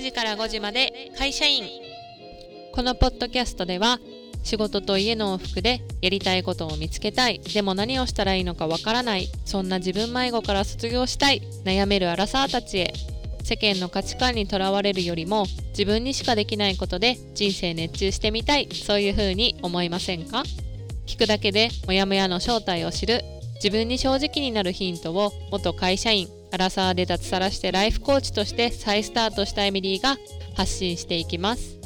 9時から5時まで会社員。このポッドキャストでは仕事と家の往復でやりたいことを見つけたい。でも何をしたらいいのかわからない。そんな自分迷子から卒業したい。悩めるアラサーたちへ。世間の価値観にとらわれるよりも自分にしかできないことで人生熱中してみたい。そういう風に思いませんか？聞くだけでモヤモヤの正体を知る。自分に正直になるヒントを元会社員アラサーで脱サラしてライフコーチとして再スタートしたエミリーが発信していきます。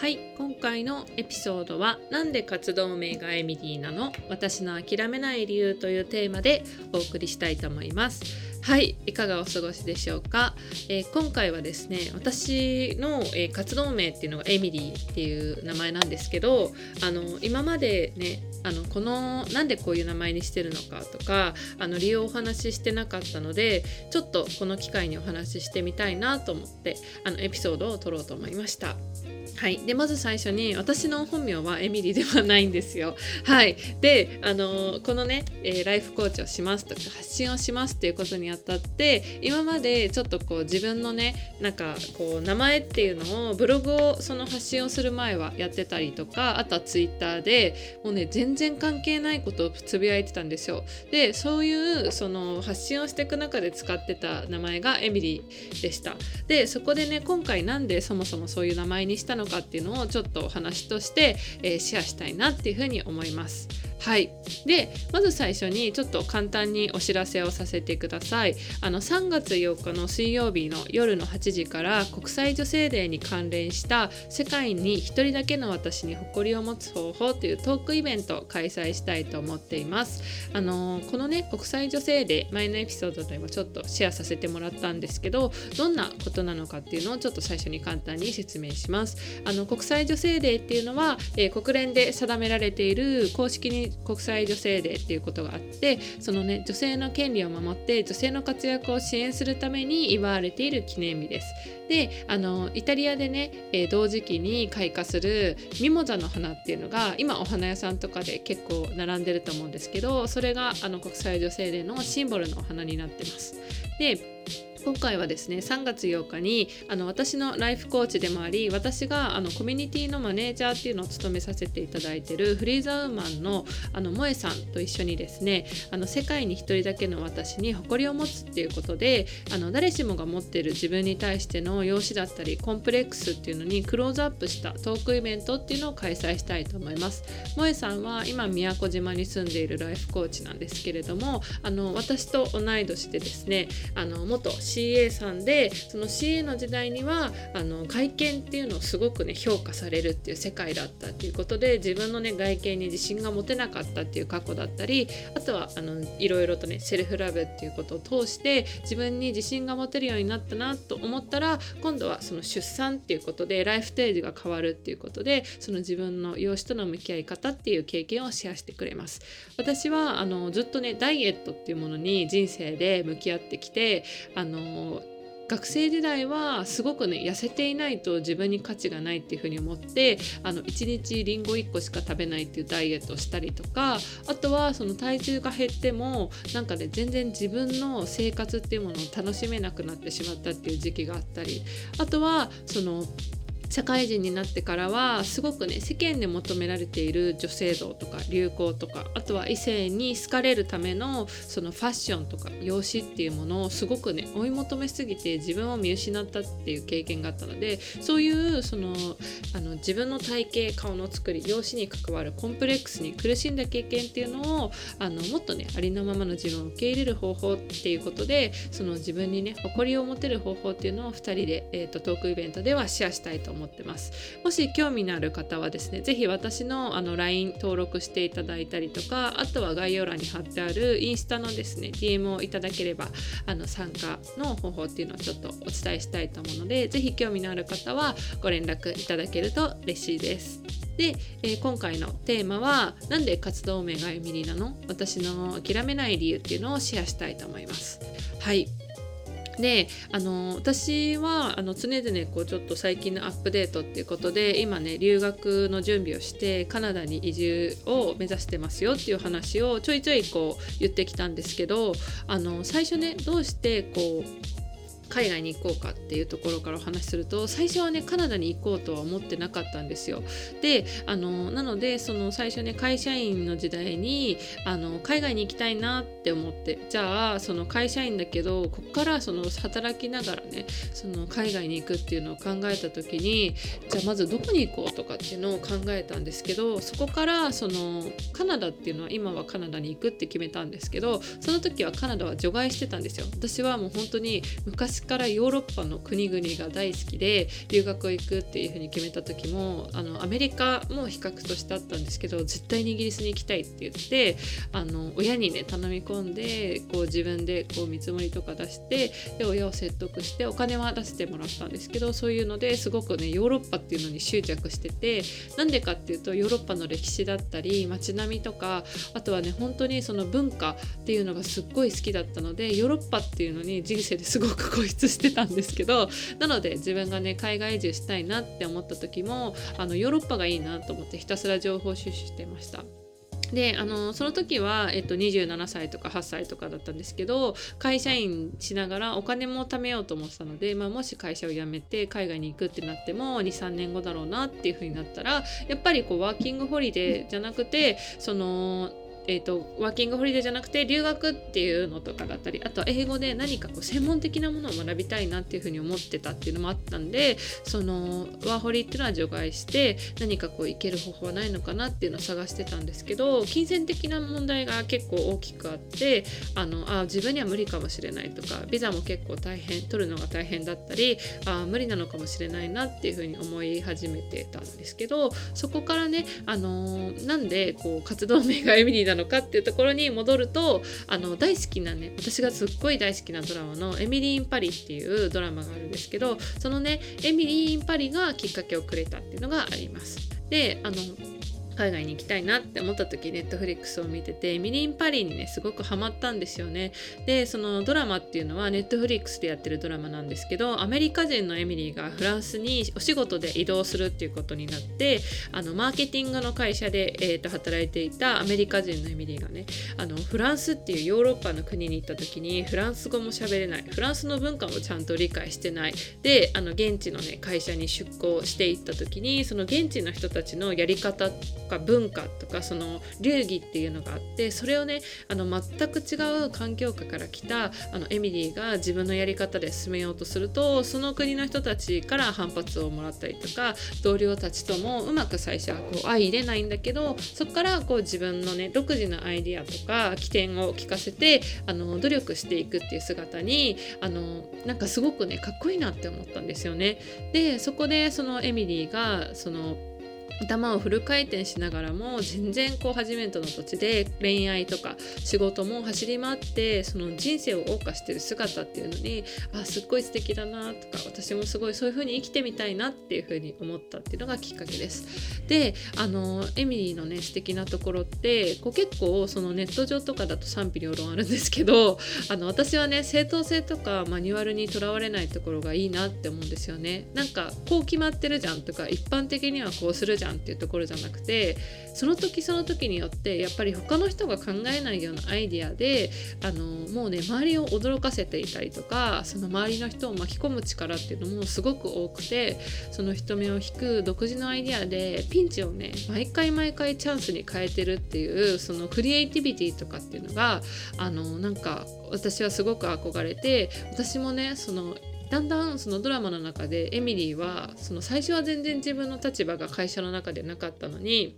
はい今回のエピソードは「なんで活動名がエミリーなの？私の諦めない理由」というテーマでお送りしたいと思います。はいいかがお過ごしでしょうか、えー、今回はですね私の、えー、活動名っていうのがエミリーっていう名前なんですけどあの今までねあのこのなんでこういう名前にしてるのかとかあの理由をお話ししてなかったのでちょっとこの機会にお話ししてみたいなと思ってあのエピソードを撮ろうと思いました。はい、でまず最初に私の本名はエミリーではないんですよ。はい、であのこのね、えー、ライフコーチをしますとか発信をしますっていうことにあたって今までちょっとこう自分のねなんかこう名前っていうのをブログをその発信をする前はやってたりとかあとはツイッターでもうね全然関係ないことをつぶやいてたんですよ。でそういうその発信をしていく中で使ってた名前がエミリーでした。でそこでね今回なんでそもそもそういう名前にしたのかっていうのをちょっとお話として、えー、シェアしたいなっていうふうに思います。はい、でまず最初にちょっと簡単にお知らせをさせてください。あの3月8日の水曜日の夜の8時から国際女性デーに関連した世界に1人だけの私に誇りを持つ方法というトークイベントを開催したいと思っています。あのこのね国際女性デー前のエピソードでもちょっとシェアさせてもらったんですけどどんなことなのかっていうのをちょっと最初に簡単に説明します。あの国際女性デーっていうのは、えー、国連で定められている公式に国際女性デーっていうことがあってそのね女性の権利を守って女性の活躍を支援するために祝われている記念日です。であのイタリアでね、えー、同時期に開花するミモザの花っていうのが今お花屋さんとかで結構並んでると思うんですけどそれがあの国際女性デーのシンボルのお花になってます。で今回はですね3月8日にあの私のライフコーチでもあり私があのコミュニティのマネージャーっていうのを務めさせていただいてるフリーザウーマンのあの萌さんと一緒にですねあの世界に1人だけの私に誇りを持つっていうことであの誰しもが持ってる自分に対しての容姿だったりコンプレックスっていうのにクローズアップしたトークイベントっていうのを開催したいと思います。萌さんは今宮古島に住んでいるライフコーチなんですけれどもあの私と同い年でですねあの元 CA さんでその CA の時代にはあの外見っていうのをすごくね評価されるっていう世界だったっていうことで自分のね外見に自信が持てなかったっていう過去だったりあとはあのいろいろとねセルフラブっていうことを通して自分に自信が持てるようになったなと思ったら今度はその出産っていうことでライフステージが変わるっていうことでその自分の容姿との向き合い方っていう経験をシェアしてくれます。私はあのずっとねダイエットっていうものに人生で向き合ってきてあの学生時代はすごくね痩せていないと自分に価値がないっていうふうに思ってあの1日りんご1個しか食べないっていうダイエットをしたりとかあとはその体重が減ってもなんかね全然自分の生活っていうものを楽しめなくなってしまったっていう時期があったりあとはその社会人になってからはすごくね世間で求められている女性像とか流行とかあとは異性に好かれるためのそのファッションとか容姿っていうものをすごくね追い求めすぎて自分を見失ったっていう経験があったのでそういうそのあの自分の体型顔の作り容姿に関わるコンプレックスに苦しんだ経験っていうのをあのもっとねありのままの自分を受け入れる方法っていうことでその自分にね誇りを持てる方法っていうのを2人で、えーと、トークイベントではシェアしたいと思います。思ってます。もし興味のある方はですね是非私のあの LINE 登録していただいたりとかあとは概要欄に貼ってあるインスタのですね DM をいただければあの参加の方法っていうのをちょっとお伝えしたいと思うので是非興味のある方はご連絡いただけると嬉しいです。で、えー、今回のテーマは「なんで活動名がエミリーなの？私の諦めない理由」っていうのをシェアしたいと思います。はい。であの私はあの常々こうちょっと最近のアップデートっていうことで今ね留学の準備をしてカナダに移住を目指してますよっていう話をちょいちょいこう言ってきたんですけどあの最初ねどうしてこう海外に行こうかっていうところからお話しすると最初はねカナダに行こうとは思ってなかったんですよ。であのなのでその最初ね会社員の時代にあの海外に行きたいなって思ってじゃあその会社員だけどこっからその働きながらねその海外に行くっていうのを考えた時にじゃあまずどこに行こうとかっていうのを考えたんですけどそこからそのカナダっていうのは今はカナダに行くって決めたんですけどその時はカナダは除外してたんですよ。私はもう本当に昔からヨーロッパの国々が大好きで留学行くっていうふうに決めた時もあのアメリカも比較としてあったんですけど絶対にイギリスに行きたいって言ってあの親にね頼み込んでこう自分でこう見積もりとか出してで親を説得してお金は出してもらったんですけどそういうのですごくねヨーロッパっていうのに執着しててなんでかっていうとヨーロッパの歴史だったり街並みとかあとはね本当にその文化っていうのがすっごい好きだったのでヨーロッパっていうのに人生で すごく固執してたんですけどなので自分がね海外移住したいなって思った時もあのヨーロッパがいいなと思ってひたすら情報収集してました。であのその時は、えっと、27歳とか8歳とかだったんですけど会社員しながらお金も貯めようと思ってたので、まあ、もし会社を辞めて海外に行くってなっても23年後だろうなっていう風になったらやっぱりこうワーキングホリデーじゃなくてそのえーと、ワーキングホリデーじゃなくて留学っていうのとかだったりあとは英語で何かこう専門的なものを学びたいなっていうふうに思ってたっていうのもあったんでそのワーホリっていうのは除外して何かこう行ける方法はないのかなっていうのを探してたんですけど金銭的な問題が結構大きくあってあのあ自分には無理かもしれないとかビザも結構大変取るのが大変だったりあ無理なのかもしれないなっていうふうに思い始めてたんですけどそこからねあのなんでこう活動名がエミリーなのかっていうところに戻るとあの大好きなね私がすっごい大好きなドラマの「エミリー・イン・パリ」っていうドラマがあるんですけどそのねエミリー・イン・パリがきっかけをくれたっていうのがあります。であの海外に行きたいなって思った時ネットフリックスを見ててミリンパリにねすごくハマったんですよね。でそのドラマっていうのはネットフリックスでやってるドラマなんですけどアメリカ人のエミリーがフランスにお仕事で移動するっていうことになってあのマーケティングの会社で、えー、と働いていたアメリカ人のエミリーがねあのフランスっていうヨーロッパの国に行った時にフランス語も喋れないフランスの文化もちゃんと理解してない。であの現地のね会社に出向していった時にその現地の人たちのやり方ってか文化とかその流儀っていうのがあってそれをねあの全く違う環境下から来たあのエミリーが自分のやり方で進めようとするとその国の人たちから反発をもらったりとか同僚たちともうまく最初はこう相入れないんだけどそこからこう自分のね独自のアイディアとか起点を聞かせてあの努力していくっていう姿にあのなんかすごくねかっこいいなって思ったんですよね。でそこでそのエミリーがその頭をフル回転しながらも全然こう初めての土地で恋愛とか仕事も走り回ってその人生を謳歌してる姿っていうのにあすっごい素敵だなとか私もすごいそういう風に生きてみたいなっていう風に思ったっていうのがきっかけです。であのエミリーのね素敵なところってこう結構そのネット上とかだと賛否両論あるんですけど あの私はね正当性とかマニュアルにとらわれないところがいいなって思うんですよね。なんかこう決まってるじゃんとか一般的にはこうするじゃんゃんっていうところじゃなくてその時その時によってやっぱり他の人が考えないようなアイデアであのもうね周りを驚かせていたりとかその周りの人を巻き込む力っていうのもすごく多くてその人目を引く独自のアイデアでピンチをね毎回毎回チャンスに変えてるっていうそのクリエイティビティとかっていうのがあのなんか私はすごく憧れて私もねそのだんだんそのドラマの中でエミリーはその最初は全然自分の立場が会社の中でなかったのに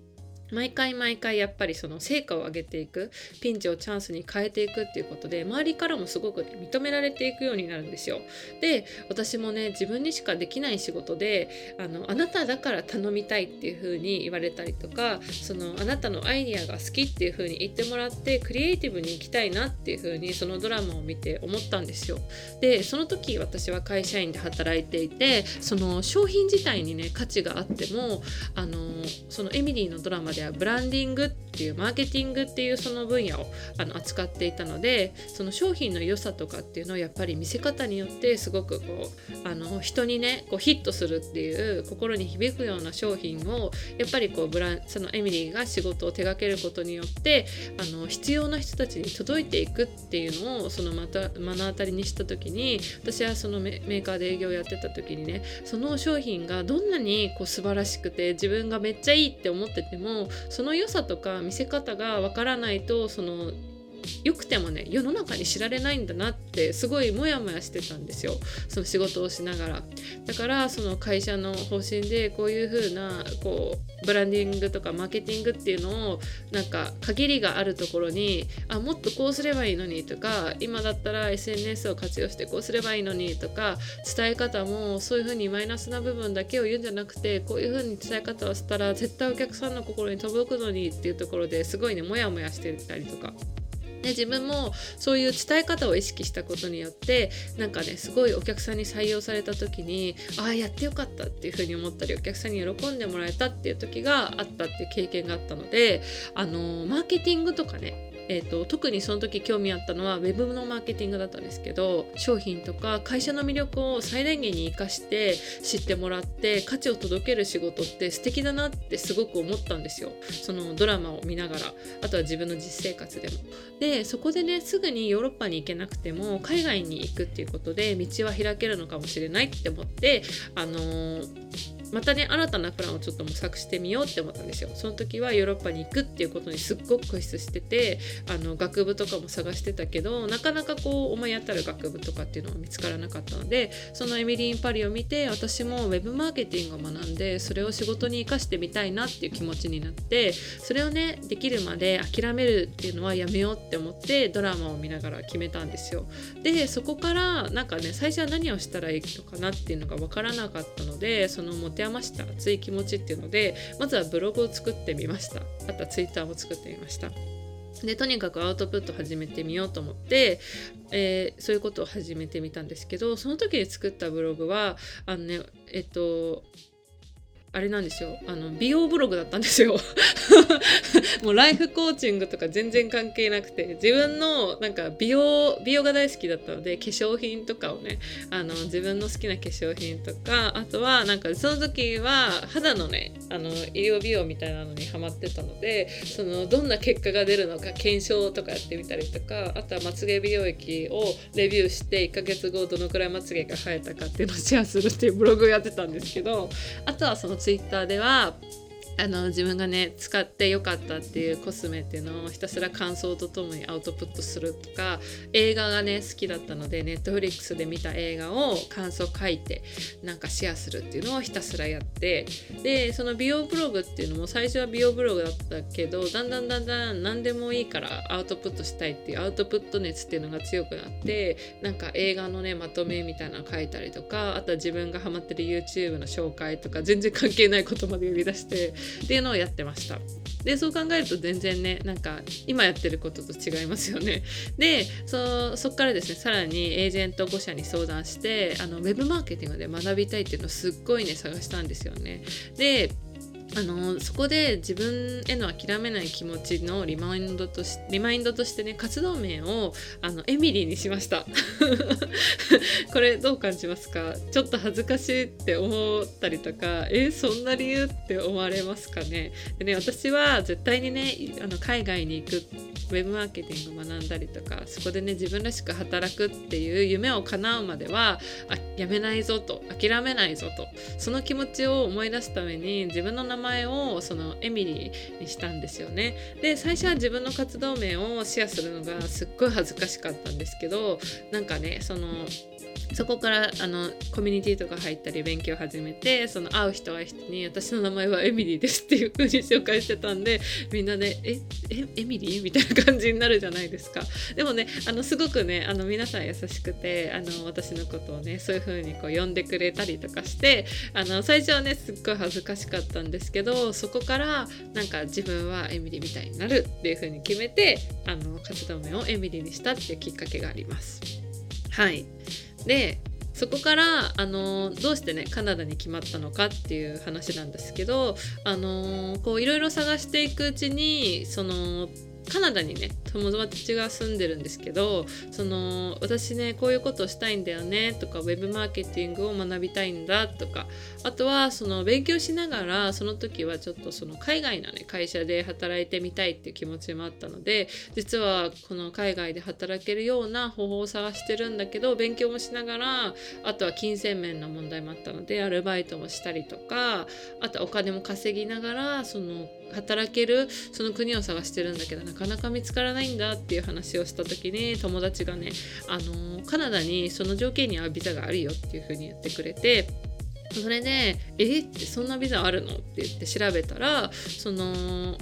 毎回毎回やっぱりその成果を上げていくピンチをチャンスに変えていくっていうことで周りからもすごく、認められていくようになるんですよ。で私もね自分にしかできない仕事であのあなただから頼みたいっていう風に言われたりとかそのあなたのアイディアが好きっていう風に言ってもらってクリエイティブに行きたいなっていう風にそのドラマを見て思ったんですよ。でその時私は会社員で働いていてその商品自体にね価値があってもあのそのエミリーのドラマでではブランディングっていうマーケティングっていうその分野をあの扱っていたのでその商品の良さとかっていうのをやっぱり見せ方によってすごくこうあの人にねこうヒットするっていう心に響くような商品をやっぱりこうブランそのエミリーが仕事を手掛けることによってあの必要な人たちに届いていくっていうのをそのまた目の当たりにした時に私はそのメーカーで営業をやってた時にねその商品がどんなにこう素晴らしくて自分がめっちゃいいって思っててもその良さとか見せ方がわからないとその良くてもね世の中に知られないんだなってすごいモヤモヤしてたんですよその仕事をしながらだからその会社の方針でこういう風なこうブランディングとかマーケティングっていうのをなんか限りがあるところにあもっとこうすればいいのにとか今だったら SNS を活用してこうすればいいのにとか伝え方もそういう風にマイナスな部分だけを言うんじゃなくてこういう風に伝え方をしたら絶対お客さんの心に届くのにっていうところですごいねモヤモヤしてたりとか。で自分もそういう伝え方を意識したことによってなんかねすごいお客さんに採用された時にああやってよかったっていうふうに思ったりお客さんに喜んでもらえたっていう時があったっていう経験があったのであのマーケティングとかねえーと、特にその時興味あったのは Web のマーケティングだったんですけど商品とか会社の魅力を最大限に生かして知ってもらって価値を届ける仕事って素敵だなってすごく思ったんですよそのドラマを見ながらあとは自分の実生活でも。でそこでねすぐにヨーロッパに行けなくても海外に行くっていうことで道は開けるのかもしれないって思ってあのーまたね新たなプランをちょっと模索してみようって思ったんですよ。その時はヨーロッパに行くっていうことにすっごく固執しててあの学部とかも探してたけどなかなかこう思い当たる学部とかっていうのは見つからなかったのでそのエミリー・ン・パリを見て私もウェブマーケティングを学んでそれを仕事に生かしてみたいなっていう気持ちになってそれをねできるまで諦めるっていうのはやめようって思ってドラマを見ながら決めたんですよ。でそこからなんかね最初は何をしたらいいのかなっていうのが分からなかったのでその持て余した。熱い気持ちっていうのでまずはブログを作ってみました。あとはツイッターも作ってみました。でとにかくアウトプット始めてみようと思って、えー、そういうことを始めてみたんですけどその時に作ったブログはあのねえっとあれなんですよ。あの美容ブログだったんですよ。もうライフコーチングとか全然関係なくて自分のなんか美容美容が大好きだったので化粧品とかをねあの自分の好きな化粧品とかあとはなんかその時は肌のねあの医療美容みたいなのにハマってたのでそのどんな結果が出るのか検証とかやってみたりとかあとはまつげ美容液をレビューして1ヶ月後どのくらいまつげが生えたかっていうのをシェアするっていうブログをやってたんですけどあとはそのツイッターではあの自分がね使ってよかったっていうコスメっていうのをひたすら感想とともにアウトプットするとか映画がね好きだったのでネットフリックスで見た映画を感想書いてなんかシェアするっていうのをひたすらやってでその美容ブログっていうのも最初は美容ブログだったけどだんだんだんだん何でもいいからアウトプットしたいっていうアウトプット熱っていうのが強くなってなんか映画のねまとめみたいなの書いたりとかあとは自分がハマってる YouTube の紹介とか全然関係ないことまで呼び出してっていうのをやってました。でそう考えると全然ねなんか今やってることと違いますよね。でそそっからですねさらにエージェント5社に相談してあのウェブマーケティングで学びたいっていうのをすっごいね探したんですよね。であのそこで自分への諦めない気持ちのリマインドとしリマインドとしてね活動名をあのエミリーにしました。これどう感じますか？ちょっと恥ずかしいって思ったりとかえそんな理由って思われますかね？でね私は絶対にねあの海外に行くウェブマーケティングを学んだりとかそこでね自分らしく働くっていう夢を叶うまではあやめないぞと諦めないぞとその気持ちを思い出すために自分の名前前をそのエミリーにしたんですよね。で最初は自分の活動名をシェアするのがすっごい恥ずかしかったんですけどなんかねそのそこからあのコミュニティとか入ったり勉強始めてその会う人会う人に私の名前はエミリーですっていう風に紹介してたんでみんなねええエミリーみたいな感じになるじゃないですか。でもねあのすごくねあの皆さん優しくてあの私のことをねそういう風にこう呼んでくれたりとかしてあの最初はねすっごい恥ずかしかったんですけどそこからなんか自分はエミリーみたいになるっていう風に決めてあの活動名をエミリーにしたっていうきっかけがあります。はい。でそこからあのどうしてねカナダに決まったのかっていう話なんですけどあのこういろいろ探していくうちにそのカナダにね友達が住んでるんですけどその私ねこういうことをしたいんだよねとかウェブマーケティングを学びたいんだとかあとはその勉強しながらその時はちょっとその海外のね会社で働いてみたいっていう気持ちもあったので実はこの海外で働けるような方法を探してるんだけど勉強もしながらあとは金銭面の問題もあったのでアルバイトもしたりとかあとお金も稼ぎながらその働けるその国を探してるんだけどなかなか見つからないんだっていう話をした時に友達がねあのカナダにその条件に合うビザがあるよっていう風に言ってくれてそれで「えってそんなビザあるの?」って言って調べたらその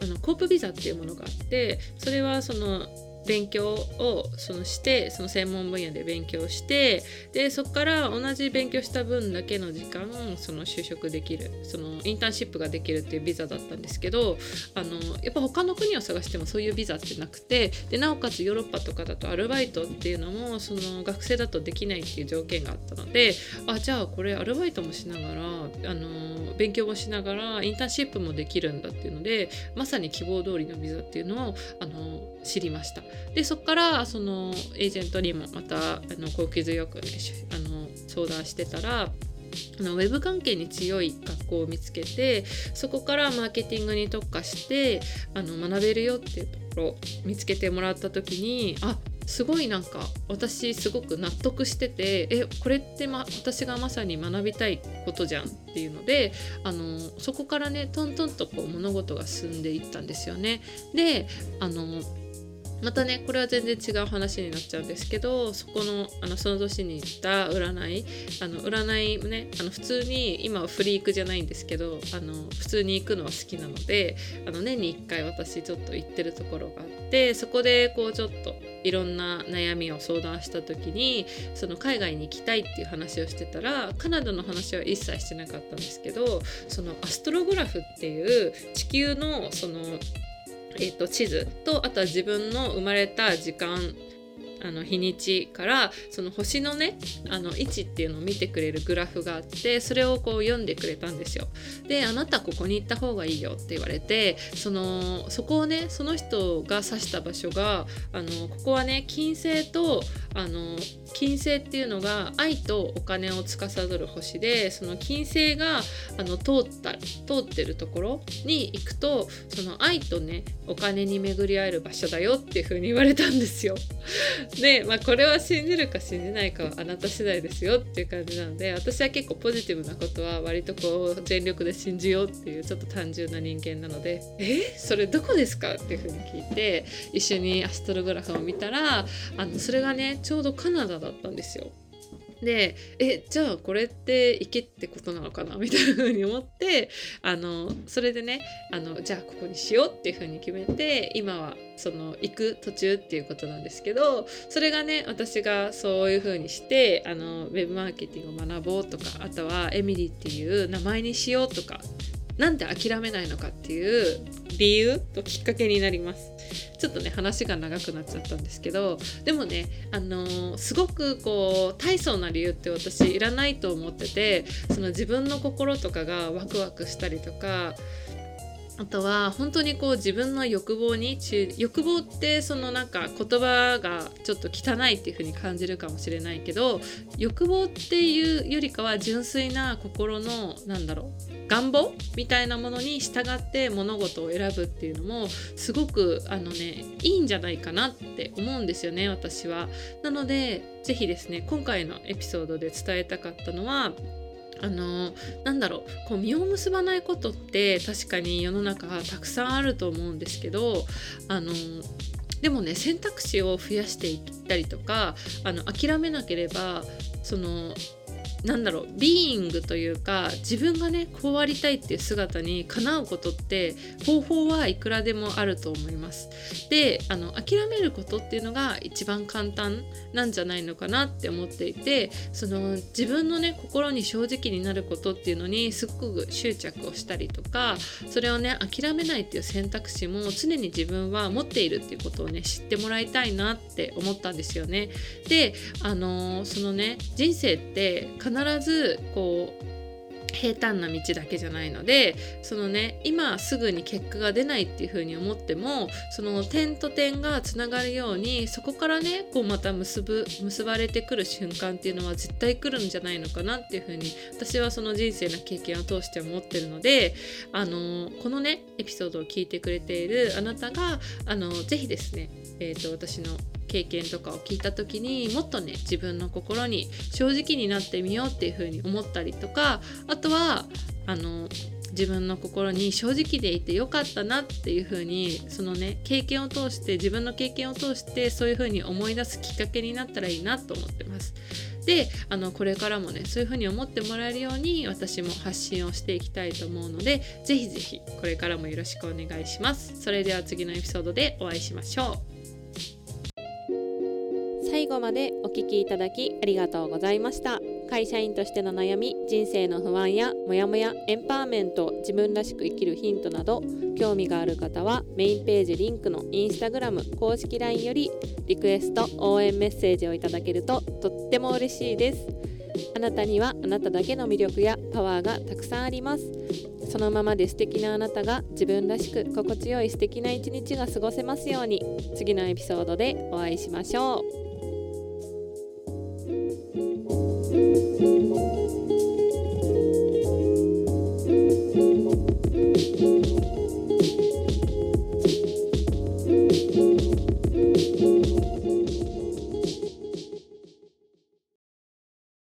あのコープビザっていうものがあってそれはその勉強をそのしてその専門分野で勉強してでそこから同じ勉強した分だけの時間その就職できるそのインターンシップができるっていうビザだったんですけどあのやっぱ他の国を探してもそういうビザってなくてでなおかつヨーロッパとかだとアルバイトっていうのもその学生だとできないっていう条件があったのであじゃあこれアルバイトもしながらあの勉強もしながらインターンシップもできるんだっていうのでまさに希望通りのビザっていうのをあの知りました。でそこからそのエージェントにもまたあの高級強くねあの相談してたらあのウェブ関係に強い学校を見つけてそこからマーケティングに特化してあの学べるよっていうところを見つけてもらった時にあすごいなんか私すごく納得しててえこれって、ま、私がまさに学びたいことじゃんっていうのであのそこからねトントンとこう物事が進んでいったんですよね。であのまたねこれは全然違う話になっちゃうんですけどそこのあのその年に行った占いあの占いねあの普通に今はフリークじゃないんですけどあの普通に行くのは好きなのであの年に1回私ちょっと行ってるところがあってそこでこうちょっといろんな悩みを相談した時にその海外に行きたいっていう話をしてたらカナダの話は一切してなかったんですけどそのアストログラフっていう地球のそのえーと、地図とあとは自分の生まれた時間あの日にちからその星のねあの位置っていうのを見てくれるグラフがあってそれをこう読んでくれたんですよ。であなたここに行った方がいいよって言われてそのそこをねその人が指した場所があのここはね金星とあの金星っていうのが愛とお金を司る星でその金星があの通った通ってるところに行くとその愛とねお金に巡り合える場所だよっていう風に言われたんですよ。で、まあ、これは信じるか信じないかはあなた次第ですよっていう感じなので私は結構ポジティブなことは割とこう全力で信じようっていうちょっと単純な人間なので「え？それどこですか?」っていうふうに聞いて一緒にアストログラフを見たらあのそれがねちょうどカナダだったんですよ。でえじゃあこれって池ってことなのかな？みたいな風に思ってあのそれでねあのじゃあここにしようっていう風に決めて今はその行く途中っていうことなんですけどそれがね私がそういう風にしてあのウェブマーケティングを学ぼうとかあとはエミリーっていう名前にしようとかなんで諦めないのかっていう理由ときっかけになります。ちょっとね話が長くなっちゃったんですけどでもねあのー、すごくこう大層な理由って私いらないと思っててその自分の心とかがワクワクしたりとかあとは本当にこう自分の欲望に欲望ってそのなんか言葉がちょっと汚いっていう風に感じるかもしれないけど欲望っていうよりかは純粋な心のなんだろう願望みたいなものに従って物事を選ぶっていうのもすごくあのねいいんじゃないかなって思うんですよね私は。なので是非ですね今回のエピソードで伝えたかったのはあのなんだろうこう実を結ばないことって確かに世の中たくさんあると思うんですけどあのでもね選択肢を増やしていったりとかあの諦めなければそのなんだろうビーイングというか自分がねこうありたいっていう姿にかなうことって方法はいくらでもあると思います。であの諦めることっていうのが一番簡単なんじゃないのかなって思っていてその自分のね心に正直になることっていうのにすごく執着をしたりとかそれをね諦めないっていう選択肢も常に自分は持っているっていうことをね知ってもらいたいなって思ったんですよね。であのそのね人生って必必ずこう平坦な道だけじゃないのでそのね今すぐに結果が出ないっていうふうに思ってもその点と点がつながるようにそこからねこうまた結ぶ結ばれてくる瞬間っていうのは絶対来るんじゃないのかなっていうふうに私はその人生の経験を通して思ってるのであのこのねエピソードを聞いてくれているあなたがあのぜひですね、えーと私の経験とかを聞いた時にもっとね自分の心に正直になってみようっていうふうに思ったりとかあとはあの自分の心に正直でいてよかったなっていう風にそのね経験を通して自分の経験を通してそういう風に思い出すきっかけになったらいいなと思ってます。であのこれからもねそういう風に思ってもらえるように私も発信をしていきたいと思うので是非是非これからもよろしくお願いします。それでは次のエピソードでお会いしましょう。最後までお聞きいただきありがとうございました。会社員としての悩み人生の不安やモヤモヤエンパワーメント自分らしく生きるヒントなど興味がある方はメインページリンクのインスタグラム公式 LINE よりリクエスト応援メッセージをいただけるととっても嬉しいです。あなたにはあなただけの魅力やパワーがたくさんあります。そのままで素敵なあなたが自分らしく心地よい素敵な一日が過ごせますように次のエピソードでお会いしましょう。